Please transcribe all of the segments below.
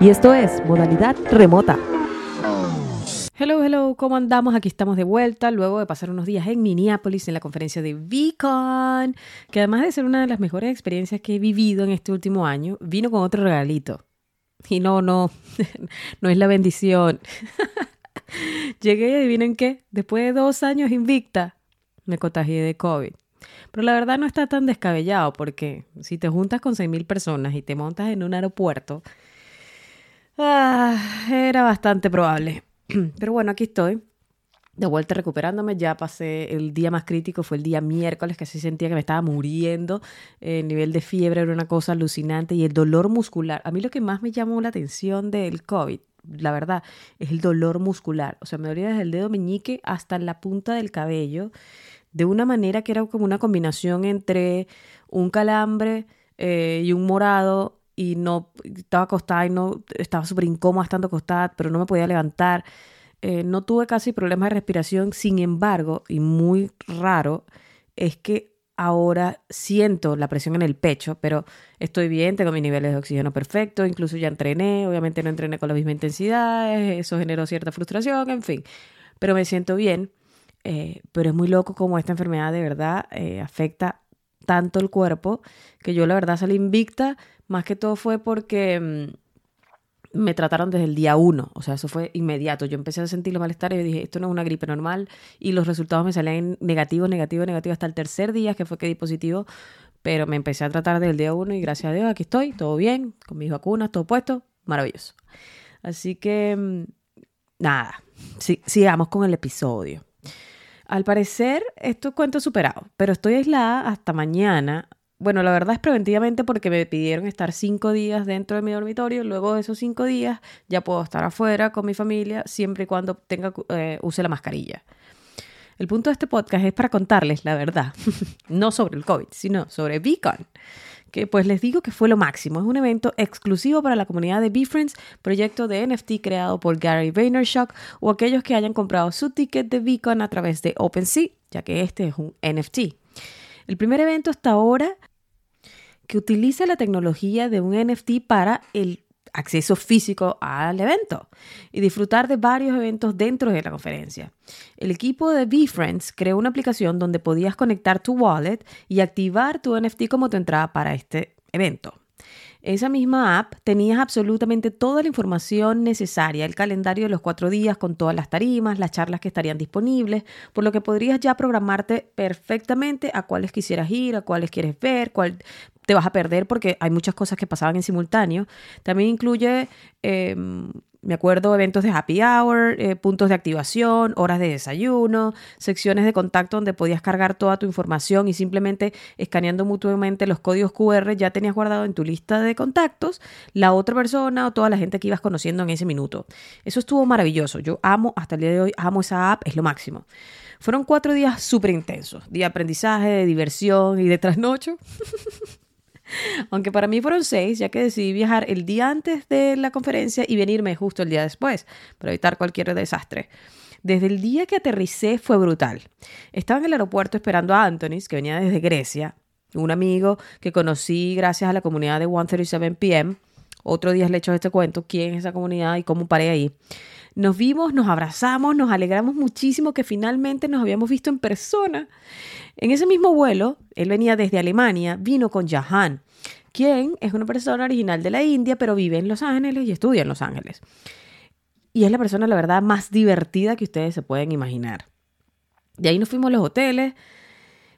Y esto es modalidad remota. Hello, hello, ¿cómo andamos? Aquí estamos de vuelta luego de pasar unos días en Minneapolis en la conferencia de VCon, que además de ser una de las mejores experiencias que he vivido en este último año, vino con otro regalito. Y no, no, no es la bendición. Llegué y adivinen qué, después de dos años invicta, me contagié de COVID. Pero la verdad no está tan descabellado porque si te juntas con 6.000 personas y te montas en un aeropuerto, ah, era bastante probable. Pero bueno, aquí estoy, de vuelta recuperándome. Ya pasé el día más crítico, fue el día miércoles, que así sentía que me estaba muriendo. El nivel de fiebre era una cosa alucinante y el dolor muscular. A mí lo que más me llamó la atención del COVID la verdad, es el dolor muscular. O sea, me dolía desde el dedo meñique hasta la punta del cabello de una manera que era como una combinación entre un calambre eh, y un morado y no estaba acostada y no estaba súper incómoda estando acostada, pero no me podía levantar. Eh, no tuve casi problemas de respiración, sin embargo, y muy raro, es que ahora siento la presión en el pecho, pero estoy bien, tengo mis niveles de oxígeno perfecto, incluso ya entrené, obviamente no entrené con la misma intensidad, eso generó cierta frustración, en fin, pero me siento bien. Eh, pero es muy loco como esta enfermedad de verdad eh, afecta tanto el cuerpo que yo la verdad salí invicta, más que todo fue porque mm, me trataron desde el día uno, o sea, eso fue inmediato. Yo empecé a sentir los malestares y dije, esto no es una gripe normal y los resultados me salían negativos, negativos, negativos hasta el tercer día que fue que di positivo, pero me empecé a tratar desde el día uno y gracias a Dios aquí estoy, todo bien, con mis vacunas, todo puesto, maravilloso. Así que, mm, nada, sigamos con el episodio. Al parecer, esto cuento superado, pero estoy aislada hasta mañana. Bueno, la verdad es preventivamente porque me pidieron estar cinco días dentro de mi dormitorio. Luego de esos cinco días ya puedo estar afuera con mi familia siempre y cuando tenga, eh, use la mascarilla. El punto de este podcast es para contarles la verdad, no sobre el COVID, sino sobre Beacon que pues les digo que fue lo máximo. Es un evento exclusivo para la comunidad de BeFriends, proyecto de NFT creado por Gary Vaynerchuk o aquellos que hayan comprado su ticket de Beacon a través de OpenSea, ya que este es un NFT. El primer evento hasta ahora que utiliza la tecnología de un NFT para el acceso físico al evento y disfrutar de varios eventos dentro de la conferencia. El equipo de BeFriends creó una aplicación donde podías conectar tu wallet y activar tu NFT como tu entrada para este evento. Esa misma app tenías absolutamente toda la información necesaria, el calendario de los cuatro días con todas las tarimas, las charlas que estarían disponibles, por lo que podrías ya programarte perfectamente a cuáles quisieras ir, a cuáles quieres ver, cuál te vas a perder porque hay muchas cosas que pasaban en simultáneo. También incluye, em, me acuerdo, eventos de happy hour, eh, puntos de activación, horas de desayuno, secciones de contacto donde podías cargar toda tu información y simplemente escaneando mutuamente los códigos QR ya tenías guardado en tu lista de contactos la otra persona o toda la gente que ibas conociendo en ese minuto. Eso estuvo maravilloso. Yo amo, hasta el día de hoy, amo esa app, es lo máximo. Fueron cuatro días súper intensos, de aprendizaje, de diversión y de trasnocho. Aunque para mí fueron seis, ya que decidí viajar el día antes de la conferencia y venirme justo el día después, para evitar cualquier desastre. Desde el día que aterricé fue brutal. Estaba en el aeropuerto esperando a Antonis, que venía desde Grecia, un amigo que conocí gracias a la comunidad de 137 PM. Otro día le he hecho este cuento, quién es esa comunidad y cómo paré ahí. Nos vimos, nos abrazamos, nos alegramos muchísimo que finalmente nos habíamos visto en persona. En ese mismo vuelo, él venía desde Alemania, vino con Jahan, quien es una persona original de la India, pero vive en Los Ángeles y estudia en Los Ángeles. Y es la persona, la verdad, más divertida que ustedes se pueden imaginar. De ahí nos fuimos a los hoteles,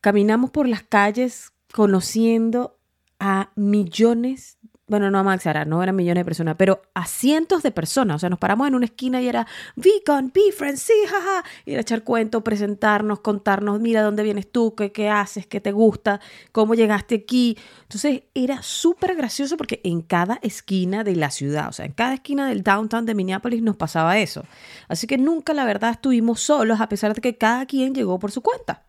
caminamos por las calles conociendo a millones bueno, no Max Ara, no eran millones de personas, pero a cientos de personas. O sea, nos paramos en una esquina y era Beacon, Be Friends, sí, jaja. Y era echar cuento, presentarnos, contarnos, mira dónde vienes tú, qué, qué haces, qué te gusta, cómo llegaste aquí. Entonces era súper gracioso porque en cada esquina de la ciudad, o sea, en cada esquina del downtown de Minneapolis nos pasaba eso. Así que nunca, la verdad, estuvimos solos, a pesar de que cada quien llegó por su cuenta.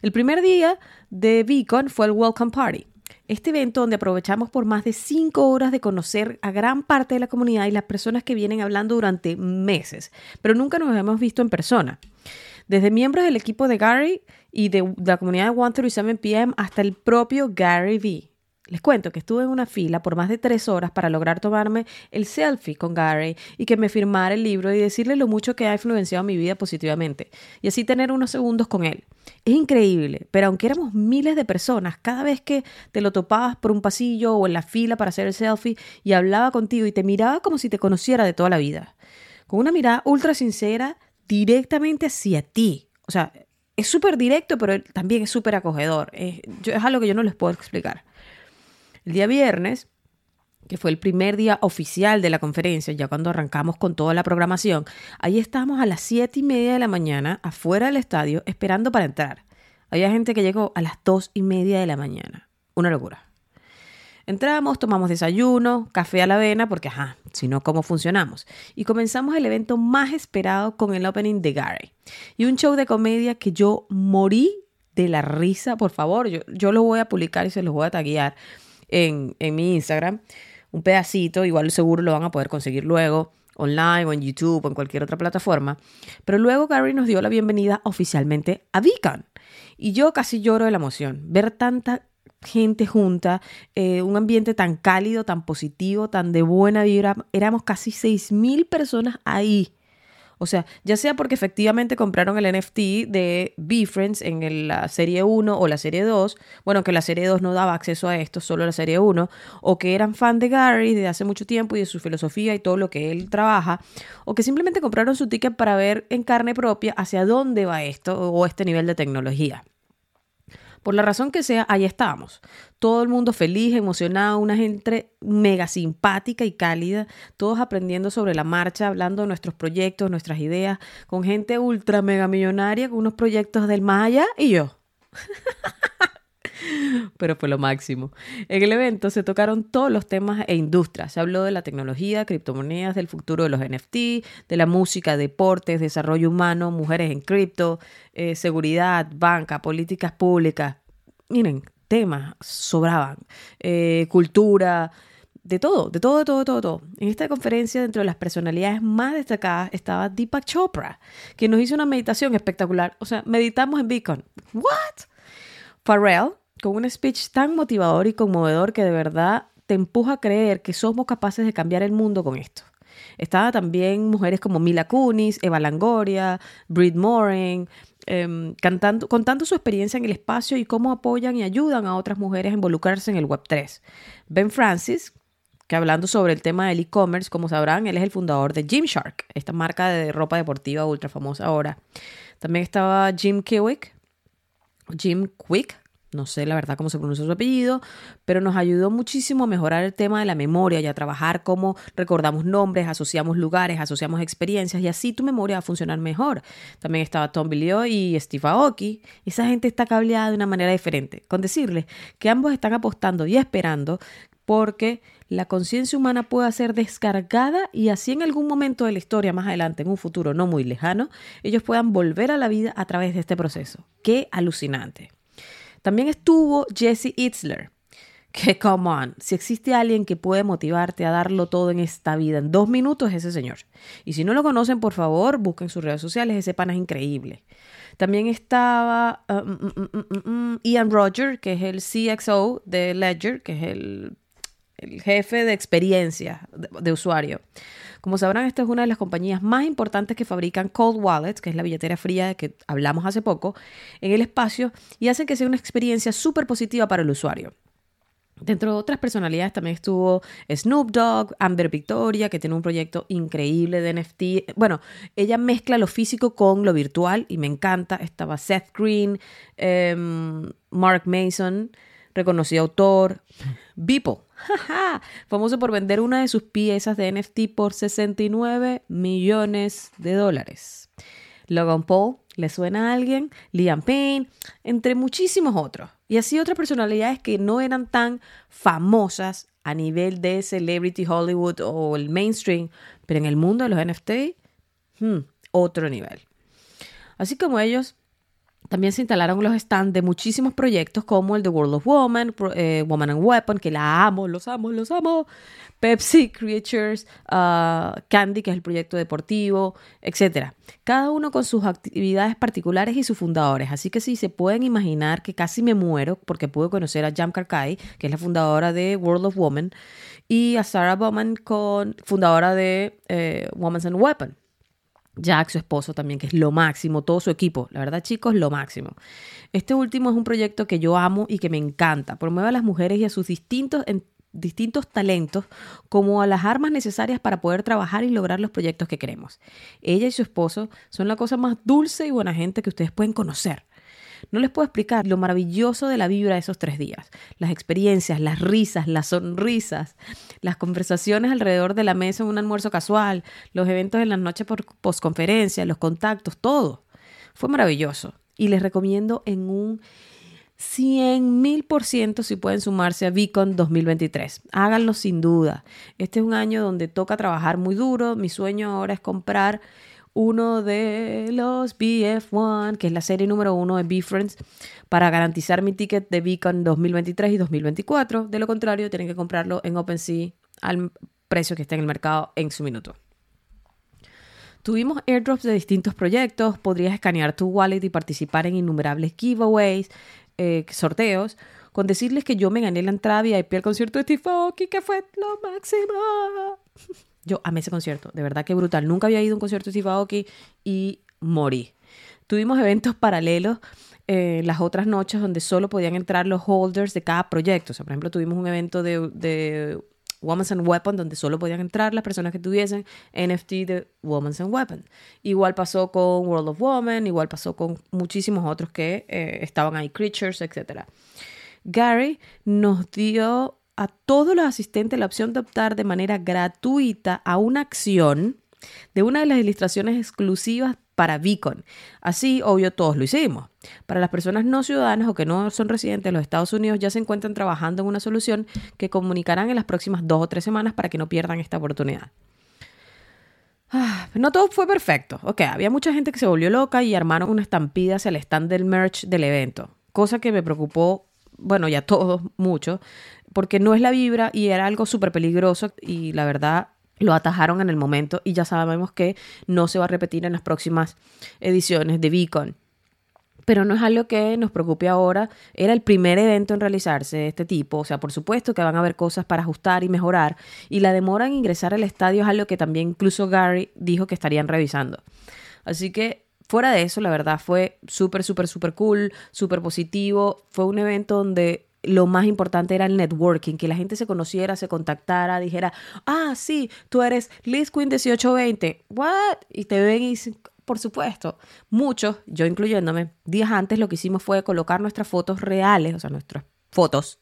El primer día de Beacon fue el Welcome Party. Este evento donde aprovechamos por más de cinco horas de conocer a gran parte de la comunidad y las personas que vienen hablando durante meses, pero nunca nos hemos visto en persona. Desde miembros del equipo de Gary y de, la comunidad de 137 PM hasta el propio Gary V. Les cuento que estuve en una fila por más de tres horas para lograr tomarme el selfie con Gary y que me firmara el libro y decirle lo mucho que ha influenciado mi vida positivamente y así tener unos segundos con él. Es increíble, pero aunque éramos miles de personas, cada vez que te lo topabas por un pasillo o en la fila para hacer el selfie y hablaba contigo y te miraba como si te conociera de toda la vida, con una mirada ultra sincera directamente hacia ti. O sea, es súper directo, pero también es súper acogedor. Es, es algo que yo no les puedo explicar. El día viernes, que fue el primer día oficial de la conferencia, ya cuando arrancamos con toda la programación, ahí estábamos a las siete y media de la mañana afuera del estadio esperando para entrar. Había gente que llegó a las dos y media de la mañana. Una locura. Entramos, tomamos desayuno, café a la avena, porque ajá, si no, ¿cómo funcionamos? Y comenzamos el evento más esperado con el opening de Gary. Y un show de comedia que yo morí de la risa, por favor. Yo, yo lo voy a publicar y se los voy a taguear en, mi Instagram, un pedacito, igual seguro lo van a poder conseguir luego online o en YouTube o en cualquier otra plataforma. Pero luego Gary nos dio la bienvenida oficialmente a Beacon. Y yo casi lloro de la emoción. Ver tanta gente junta, eh, un ambiente tan cálido, tan positivo, tan de buena vibra. Éramos casi 6.000 personas ahí o sea, ya sea porque efectivamente compraron el NFT de BeFriends en la serie 1 o la serie 2, bueno, que la serie 2 no daba acceso a esto, solo la serie 1, o que eran fan de Gary de hace mucho tiempo y de su filosofía y todo lo que él trabaja, o que simplemente compraron su ticket para ver en carne propia hacia dónde va esto o este nivel de tecnología. Por la razón que sea, ahí estábamos. Todo el mundo feliz, emocionado, una gente mega simpática y cálida, todos aprendiendo sobre la marcha, hablando de nuestros proyectos, nuestras ideas, con gente ultra mega millonaria, con unos proyectos del Maya y yo. pero fue lo máximo. En el evento se tocaron todos los temas e industrias. Se habló de la tecnología, criptomonedas, del futuro de los NFT, de la música, deportes, desarrollo humano, mujeres en cripto, eh, seguridad, banca, políticas públicas. Miren, temas sobraban. Eh, cultura, de todo, de todo, de todo, de todo, todo. En esta conferencia, dentro de las personalidades más destacadas, estaba Deepak Chopra, que nos hizo una meditación espectacular. O sea, meditamos en Beacon. ¿What? Pharrell, con un speech tan motivador y conmovedor que de verdad te empuja a creer que somos capaces de cambiar el mundo con esto. Estaba también mujeres como Mila Kunis, Eva Langoria, Brit Morin, em, contando su experiencia en el espacio y cómo apoyan y ayudan a otras mujeres a involucrarse en el Web3. Ben Francis, que hablando sobre el tema del e-commerce, como sabrán, él es el fundador de Gymshark, esta marca de ropa deportiva ultra famosa ahora. También estaba Jim Kiwick, Jim Quick, no sé la verdad cómo se pronuncia su apellido, pero nos ayudó muchísimo a mejorar el tema de la memoria y a trabajar cómo recordamos nombres, asociamos lugares, asociamos experiencias y así tu memoria va a funcionar mejor. También estaba Tom Bilio y Steve Aoki. Esa gente está cableada de una manera diferente. Con decirles que ambos están apostando y esperando porque la conciencia humana pueda ser descargada y así en algún momento de la historia más adelante, en un futuro no muy lejano, ellos puedan volver a la vida a través de este proceso. Qué alucinante. También estuvo Jesse Itzler, que, come on, si existe alguien que puede motivarte a darlo todo en esta vida en dos minutos, es ese señor. Y si no lo conocen, por favor, busquen sus redes sociales, ese pana es increíble. También estaba uh, mm, mm, mm, Ian Roger, que es el CXO de Ledger, que es el, jefe de experiencia de usuario. Como sabrán, esta es una de las compañías más importantes que fabrican cold wallets, que es la billetera fría de que hablamos hace poco, en el espacio y hacen que sea una experiencia súper positiva para el usuario. Dentro de otras personalidades también estuvo Snoop Dogg, Amber Victoria, que tiene un proyecto increíble de NFT. Bueno, ella mezcla lo físico con lo virtual y me encanta. Estaba Seth Green, em, Mark Mason, reconocido autor, Beeple, famoso por vender una de sus piezas de NFT por 69 millones de dólares. Logan Paul, ¿le suena a alguien? Liam Payne, entre muchísimos otros. Y así otras personalidades que no eran tan famosas a nivel de Celebrity Hollywood o el mainstream, pero en el mundo de los NFT, hmm, otro nivel. Así como ellos, También se instalaron los stands de muchísimos proyectos como el de World of Woman, eh, Woman and Weapon, que la amo, los amo, los amo. Pepsi Creatures, uh, Candy, que es el proyecto deportivo, etc. Cada uno con sus actividades particulares y sus fundadores. Así que sí, se pueden imaginar que casi me muero porque pude conocer a Jam Karkai, que es la fundadora de World of Woman, y a Sarah Bowman, con, fundadora de eh, and Weapon. Jack, su esposo también, que es lo máximo, todo su equipo. La verdad, chicos, lo máximo. Este último es un proyecto que yo amo y que me encanta. Promueve a las mujeres y a sus distintos, distintos talentos como a las armas necesarias para poder trabajar y lograr los proyectos que queremos. Ella y su esposo son la cosa más dulce y buena gente que ustedes pueden conocer. No les puedo explicar lo maravilloso de la vibra de esos tres días. Las experiencias, las risas, las sonrisas, las conversaciones alrededor de la mesa en un almuerzo casual, los eventos en las noches por postconferencia, los contactos, todo. Fue maravilloso. Y les recomiendo en un 100 mil por ciento si pueden sumarse a Beacon 2023. Háganlo sin duda. Este es un año donde toca trabajar muy duro. Mi sueño ahora es comprar uno de los BF1, que es la serie número uno de B-Friends, para garantizar mi ticket de Beacon 2023 y 2024. De lo contrario, tienen que comprarlo en OpenSea al precio que está en el mercado en su minuto. Tuvimos airdrops de distintos proyectos, podrías escanear tu wallet y participar en innumerables giveaways, eh, sorteos, con decirles que yo me gané la entrada VIP al concierto de Steve Aoki, que fue lo máximo. Yo amé ese concierto, de verdad que brutal. Nunca había ido a un concierto de Steve y morí. Tuvimos eventos paralelos eh, las otras noches donde solo podían entrar los holders de cada proyecto. O sea, por ejemplo, tuvimos un evento de, de Women's and Weapon donde solo podían entrar las personas que tuviesen NFT de Women's and Weapon. Igual pasó con World of Women, igual pasó con muchísimos otros que eh, estaban ahí, Creatures, etc. Gary nos dio a todos los asistentes la opción de optar de manera gratuita a una acción de una de las ilustraciones exclusivas para Beacon. Así, obvio, todos lo hicimos. Para las personas no ciudadanas o que no son residentes de los Estados Unidos, ya se encuentran trabajando en una solución que comunicarán en las próximas dos o tres semanas para que no pierdan esta oportunidad. Ah, no todo fue perfecto. Ok, había mucha gente que se volvió loca y armaron una estampida hacia el stand del merch del evento, cosa que me preocupó, bueno, ya todos mucho, porque no es la vibra y era algo súper peligroso y la verdad lo atajaron en el momento y ya sabemos que no se va a repetir en las próximas ediciones de Beacon. Pero no es algo que nos preocupe ahora. Era el primer evento en realizarse de este tipo. O sea, por supuesto que van a haber cosas para ajustar y mejorar. Y la demora en ingresar al estadio es algo que también incluso Gary dijo que estarían revisando. Así que fuera de eso, la verdad fue súper, súper, súper cool, súper positivo. Fue un evento donde lo más importante era el networking, que la gente se conociera, se contactara, dijera, ah, sí, tú eres Liz Queen 1820, ¿what? Y te ven y dicen, por supuesto, muchos, yo incluyéndome, días antes lo que hicimos fue colocar nuestras fotos reales, o sea, nuestras fotos,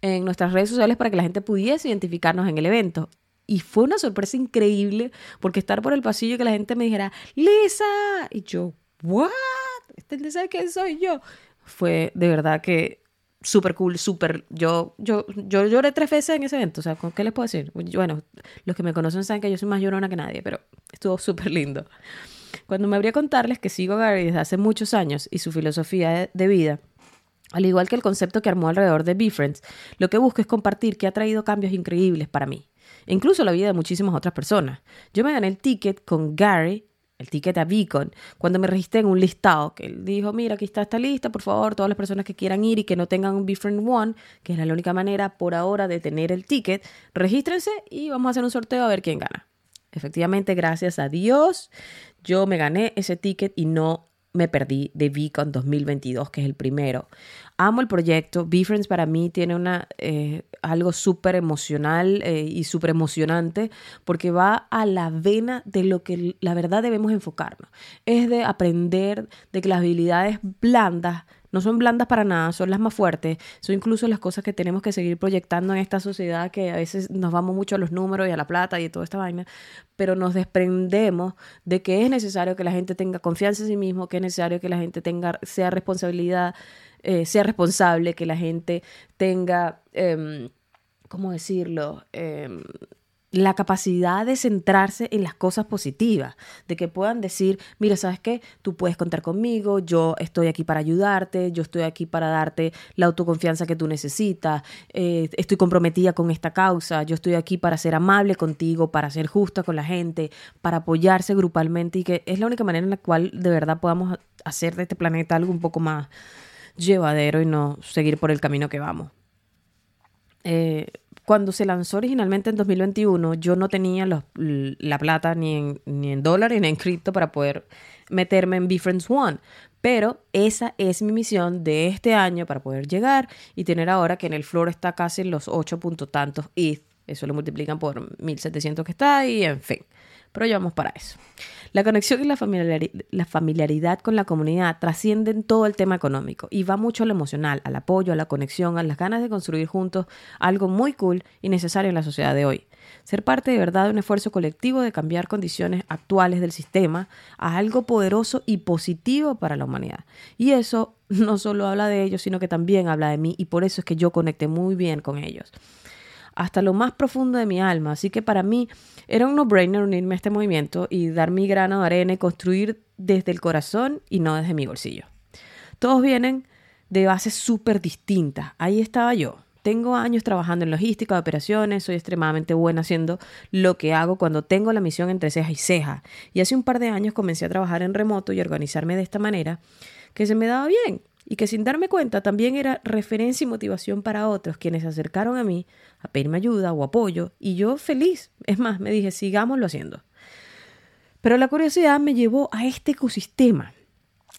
en nuestras redes sociales para que la gente pudiese identificarnos en el evento. Y fue una sorpresa increíble porque estar por el pasillo y que la gente me dijera, Lisa, y yo, ¿what? ¿Este sabe quién soy yo? Fue de verdad que súper cool, súper... Yo, yo, yo lloré tres veces en ese evento, o sea, ¿qué les puedo decir? Bueno, los que me conocen saben que yo soy más llorona que nadie, pero estuvo súper lindo. Cuando me habría contarles que sigo a Gary desde hace muchos años y su filosofía de vida, al igual que el concepto que armó alrededor de BeFriends, lo que busco es compartir que ha traído cambios increíbles para mí, incluso la vida de muchísimas otras personas. Yo me gané el ticket con Gary el ticket a Beacon, cuando me registré en un listado, que él dijo, mira, aquí está esta lista, por favor, todas las personas que quieran ir y que no tengan un Befriend One, que es la única manera por ahora de tener el ticket, regístrense y vamos a hacer un sorteo a ver quién gana. Efectivamente, gracias a Dios, yo me gané ese ticket y no me perdí de Beacon 2022, que es el primero. Amo el proyecto. BeFriends para mí tiene una, eh, algo súper emocional eh, y súper emocionante porque va a la vena de lo que la verdad debemos enfocarnos. Es de aprender de que las habilidades blandas no son blandas para nada, son las más fuertes, son incluso las cosas que tenemos que seguir proyectando en esta sociedad que a veces nos vamos mucho a los números y a la plata y a toda esta vaina, pero nos desprendemos de que es necesario que la gente tenga confianza en sí mismo, que es necesario que la gente tenga, sea responsabilidad, eh, sea responsable, que la gente tenga, em, ¿cómo decirlo? Em, la capacidad de centrarse en las cosas positivas, de que puedan decir, mira, ¿sabes qué? Tú puedes contar conmigo, yo estoy aquí para ayudarte, yo estoy aquí para darte la autoconfianza que tú necesitas, eh, estoy comprometida con esta causa, yo estoy aquí para ser amable contigo, para ser justa con la gente, para apoyarse grupalmente y que es la única manera en la cual de verdad podamos hacer de este planeta algo un poco más llevadero y no seguir por el camino que vamos. Eh, cuando se lanzó originalmente en 2021, yo no tenía la plata ni en, ni dólares ni en cripto para poder meterme en Befriends One. Pero esa es mi misión de este año para poder llegar y tener ahora que en el floor está casi los 8 puntos tantos ETH. Eso lo multiplican por 1700 que está y en fin pero ya vamos para eso. La conexión y la familiaridad, con la comunidad trascienden todo el tema económico y va mucho a lo emocional, al apoyo, a la conexión, a las ganas de construir juntos algo muy cool y necesario en la sociedad de hoy. Ser parte de verdad de un esfuerzo colectivo de cambiar condiciones actuales del sistema a algo poderoso y positivo para la humanidad. Y eso no solo habla de ellos, sino que también habla de mí y por eso es que yo conecté muy bien con ellos hasta lo más profundo de mi alma. Así que para mí era un no-brainer unirme a este movimiento y dar mi grano de arena y construir desde el corazón y no desde mi bolsillo. Todos vienen de bases súper distintas. Ahí estaba yo. Tengo años trabajando en logística, de operaciones, soy extremadamente buena haciendo lo que hago cuando tengo la misión entre ceja y ceja. Y hace un par de años comencé a trabajar en remoto y organizarme de esta manera que se me daba bien y que sin darme cuenta también era referencia y motivación para otros quienes se acercaron a mí a pedirme ayuda o apoyo y yo feliz. Es más, me dije, sigámoslo haciendo. Pero la curiosidad me llevó a este ecosistema,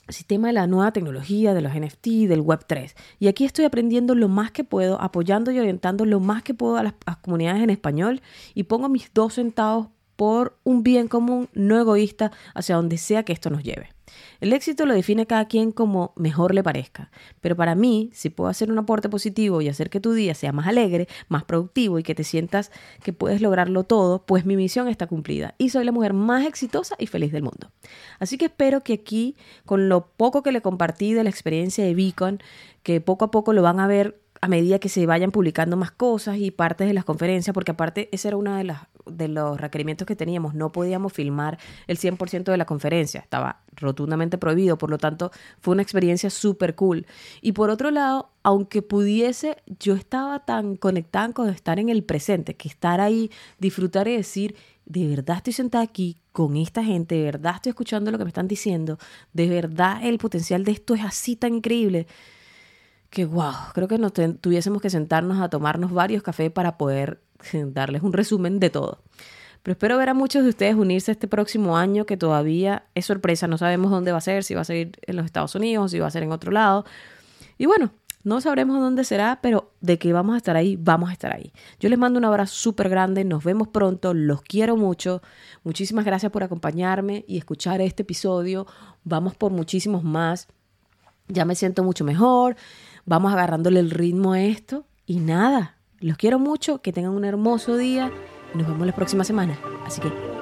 el sistema de la nueva tecnología, de los NFT, del Web3. Y aquí estoy aprendiendo lo más que puedo, apoyando y orientando lo más que puedo a las, a las comunidades en español y pongo mis dos centavos por un bien común no egoísta hacia donde sea que esto nos lleve. El éxito lo define cada quien como mejor le parezca, pero para mí, si puedo hacer un aporte positivo y hacer que tu día sea más alegre, más productivo y que te sientas que puedes lograrlo todo, pues mi misión está cumplida y soy la mujer más exitosa y feliz del mundo. Así que espero que aquí, con lo poco que le compartí de la experiencia de Beacon, que poco a poco lo van a ver a medida que se vayan publicando más cosas y partes de las conferencias, porque aparte ese era uno de, de los requerimientos que teníamos, no podíamos filmar el 100% de la conferencia, estaba rotundamente prohibido, por lo tanto fue una experiencia súper cool. Y por otro lado, aunque pudiese, yo estaba tan conectada con estar en el presente, que estar ahí, disfrutar y decir, de verdad estoy sentada aquí con esta gente, de verdad estoy escuchando lo que me están diciendo, de verdad el potencial de esto es así tan increíble que wow, creo que nos tuviésemos que sentarnos a tomarnos varios cafés para poder darles un resumen de todo. Pero espero ver a muchos de ustedes unirse este próximo año, que todavía es sorpresa, no sabemos dónde va a ser, si va a ser en los Estados Unidos, si va a ser en otro lado. Y bueno, no sabremos dónde será, pero de que vamos a estar ahí, vamos a estar ahí. Yo les mando un abrazo súper grande, nos vemos pronto, los quiero mucho. Muchísimas gracias por acompañarme y escuchar este episodio. Vamos por muchísimos más. Ya me siento mucho mejor vamos agarrándole el ritmo a esto y nada, los quiero mucho, que tengan un hermoso día y nos vemos la próxima semana. Así que